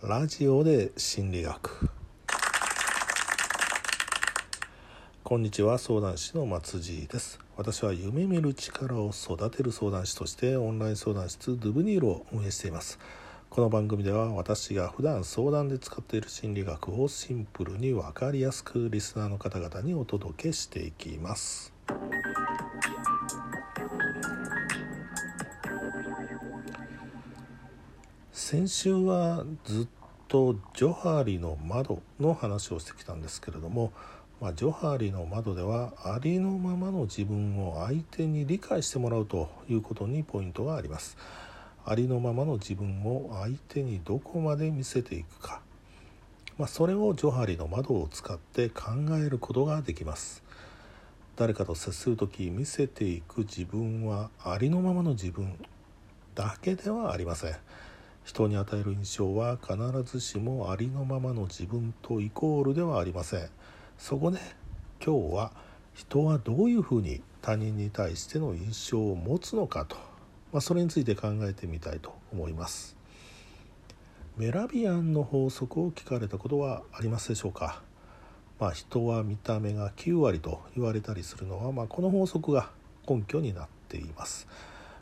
ラジオで心理学。こんにちは相談師の松地です。私は夢見る力を育てる相談師としてオンライン相談室ドゥブニールを運営しています。この番組では私が普段相談で使っている心理学をシンプルに分かりやすくリスナーの方々にお届けしていきます。先週はずっとジョハリの窓の話をしてきたんですけれども、まあ、ジョハリの窓ではありのままの自分を相手に理解してもらうということにポイントがあります。ありのままの自分を相手にどこまで見せていくか、まあ、それをジョハリの窓を使って考えることができます。誰かと接する時見せていく自分はありのままの自分だけではありません。人に与える印象は必ずしもありのままの自分とイコールではありません。そこで今日は人はどういうふうに他人に対しての印象を持つのかと、まあ、それについて考えてみたいと思います。メラビアンの法則を聞かれたことはありますでしょうか？まあ、人は見た目が9割と言われたりするのは、まあ、この法則が根拠になっています。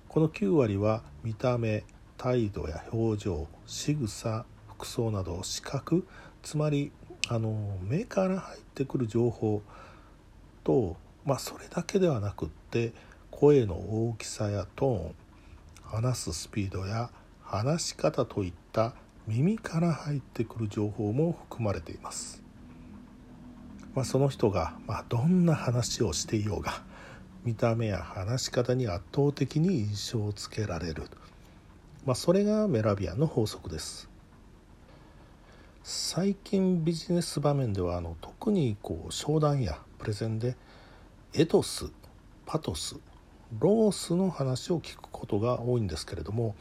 この9割は見た目態度や表情仕草服装など視覚つまりあの目から入ってくる情報と、まあ、それだけではなくって声の大きさやトーン話すスピードや話し方といった耳から入ってくる情報も含まれています。まあ、その人が、まあ、どんな話をしていようが見た目や話し方に圧倒的に印象をつけられるまあ、それがメラビアンの法則です。最近ビジネス場面ではあの特にこう商談やプレゼンでエトスパトスロースの話を聞くことが多いんですけれども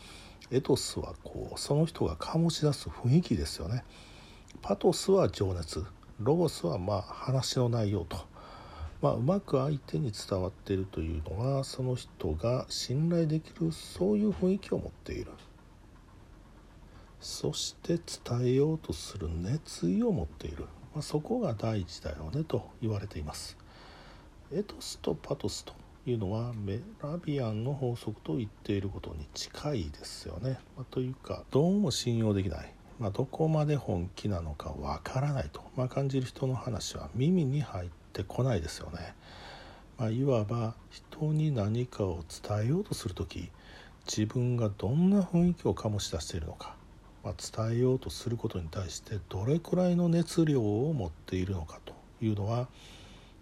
エトスはこうその人が醸し出す雰囲気ですよね。パトスは情熱ロースはまあ話の内容と。まあ、うまく相手に伝わっているというのはその人が信頼できるそういう雰囲気を持っている。そして伝えようとする熱意を持っている、まあ、そこが大事だよねと言われています。エトスとパトスというのはメラビアンの法則と言っていることに近いですよね、まあ、というかどうも信用できない。まあ、どこまで本気なのかわからないと、まあ、感じる人の話は耳に入ってってこないですよね。まあ、いわば人に何かを伝えようとする時自分がどんな雰囲気を醸し出しているのか、まあ、伝えようとすることに対してどれくらいの熱量を持っているのかというのは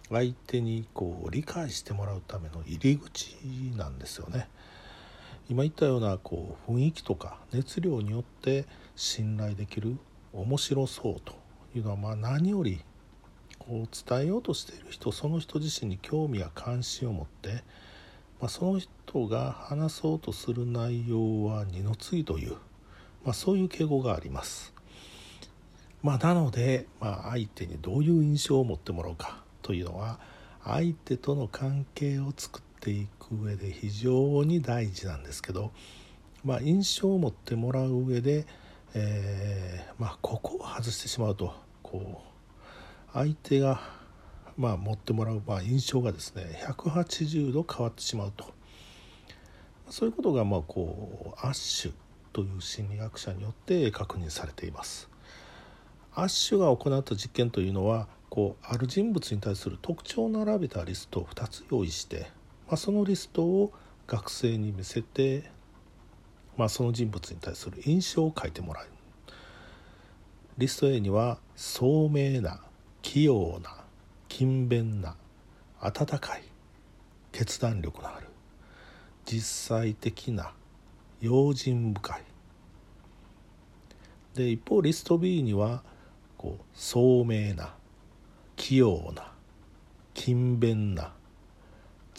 相手にこう理解してもらうための入り口なんですよね。今言ったようなこう雰囲気とか熱量によって信頼できる面白そうというのはまあ何よりこう伝えようとしている人その人自身に興味や関心を持って、まあ、その人が話そうとする内容は二の次という、まあ、そういう傾向があります。まあ、なので、まあ、相手にどういう印象を持ってもらうかというのは相手との関係を作っていく上で非常に大事なんですけど、まあ、印象を持ってもらう上で、えー、まあ、ここを外してしまうとこう相手が、まあ、持ってもらう、まあ、印象がですね180度変わってしまうとそういうことがまあこうアッシュという心理学者によって確認されています。アッシュが行った実験というのはこうある人物に対する特徴を並べたリストを2つ用意して、まあ、そのリストを学生に見せて、まあ、その人物に対する印象を書いてもらうリスト A には聡明な器用な勤勉な温かい決断力のある実際的な用心深い。で一方リスト B にはこう聡明な器用な勤勉な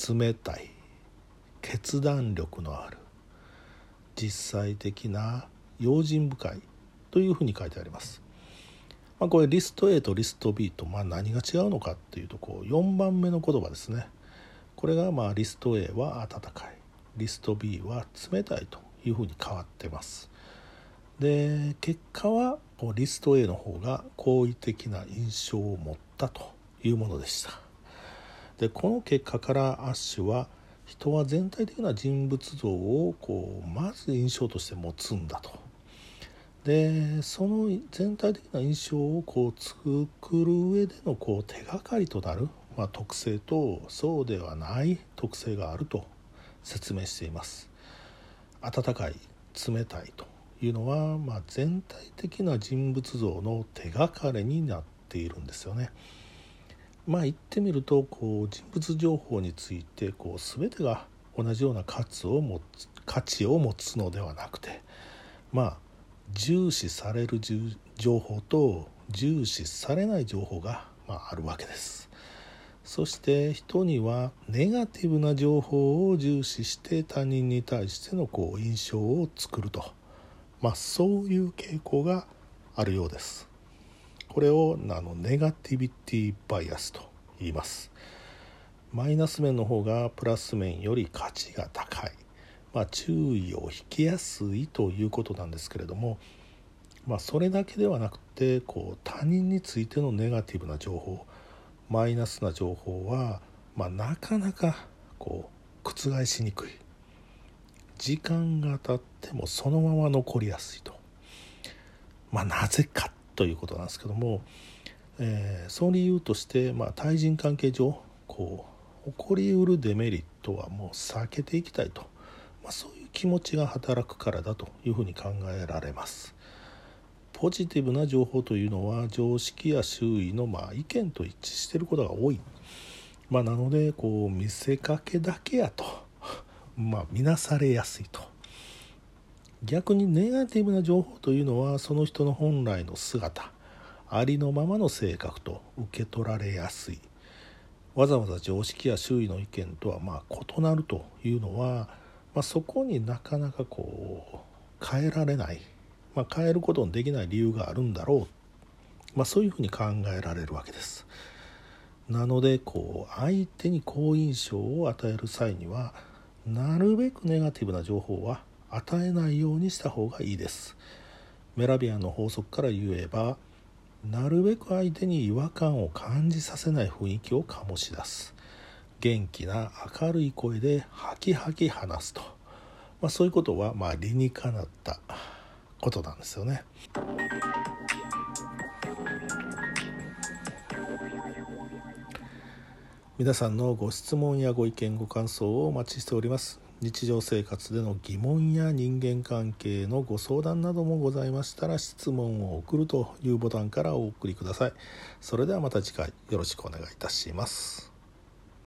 冷たい決断力のある実際的な用心深いというふうに書いてあります。まあ、これリスト A とリスト B とまあ何が違うのかっていうとこう4番目の言葉ですね。これがまあリスト A は温かい。リスト B は冷たいというふうに変わってます。で結果はリスト A の方が好意的な印象を持ったというものでした。でこの結果からアッシュは人は全体的な人物像をこうまず印象として持つんだと。でその全体的な印象をこう作る上でのこう手がかりとなる、まあ、特性とそうではない特性があると説明しています温かい冷たいというのは、まあ、全体的な人物像の手がかりになっているんですよね。まあ言ってみるとこう人物情報についてこう全てが同じような価値を持つ価値を持つのではなくてまあ重視される情報と重視されない情報が、まあ、あるわけです。そして人にはネガティブな情報を重視して他人に対してのこう印象を作ると、まあ、そういう傾向があるようです。これをあのネガティビティバイアスと言いますマイナス面の方がプラス面より価値が高い、まあ、注意を引きやすいということなんですけれども、まあ、それだけではなくてこう他人についてのネガティブな情報マイナスな情報は、まあ、なかなかこう覆しにくい。時間が経ってもそのまま残りやすいと。まあなぜかということなんですけども、えー、その理由として、まあ、対人関係上こう起こりうるデメリットはもう避けていきたいと、まあ、そういう気持ちが働くからだというふうに考えられます。ポジティブな情報というのは常識や周囲のま意見と一致していることが多い、まあ、なのでこう見せかけだけやと、まあ、見なされやすいと。逆にネガティブな情報というのはその人の本来の姿。ありのままの性格と受け取られやすい。わざわざ常識や周囲の意見とはま異なるというのは、まあ、そこになかなかこう変えられない、まあ、変えることのできない理由があるんだろう、まあ、そういうふうに考えられるわけです。なのでこう相手に好印象を与える際にはなるべくネガティブな情報は与えないようにした方がいいです。メラビアンの法則から言えばなるべく相手に違和感を感じさせない雰囲気を醸し出す。元気な明るい声でハキハキ話すと、まあ、そういうことはまあ理にかなったことなんですよね。皆さんのご質問やご意見ご感想をお待ちしております。日常生活での疑問や人間関係のご相談などもございましたら質問を送るというボタンからお送りください。それではまた次回よろしくお願いいたします。